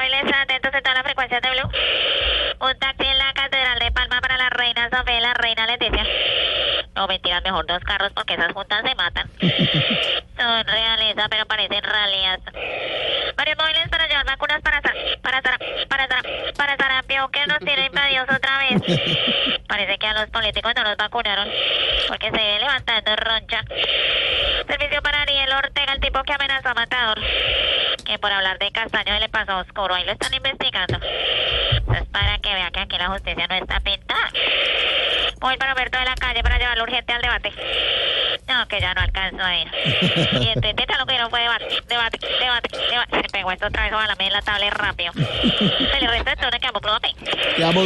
móviles atentos en todas las frecuencias de Blue. Un taxi en la Catedral de Palma para la reina Sofía y la reina Leticia. No, mentiras, mejor dos carros porque esas juntas se matan. Son realistas, pero parecen ralias. Varios móviles para llevar vacunas para Sara, para Sara, para Sara, para sarampión que nos tiene invadidos otra vez. Parece que a los políticos no los vacunaron porque se ve levantando roncha. Servicio para Ariel Ortega, el tipo que amenazó a Matador. Por hablar de Castaño le pasó oscuro. Ahí lo están investigando. Eso es para que vea que aquí la justicia no está pintada. Voy para Roberto de la calle para llevarlo urgente al debate. No, que ya no alcanzo a ir. Y en Twitter lo que no fue debate, debate, debate, debate. Se pegó esto otra vez a la media en la tabla rápido. Se le resta el tono que amo, Te amo.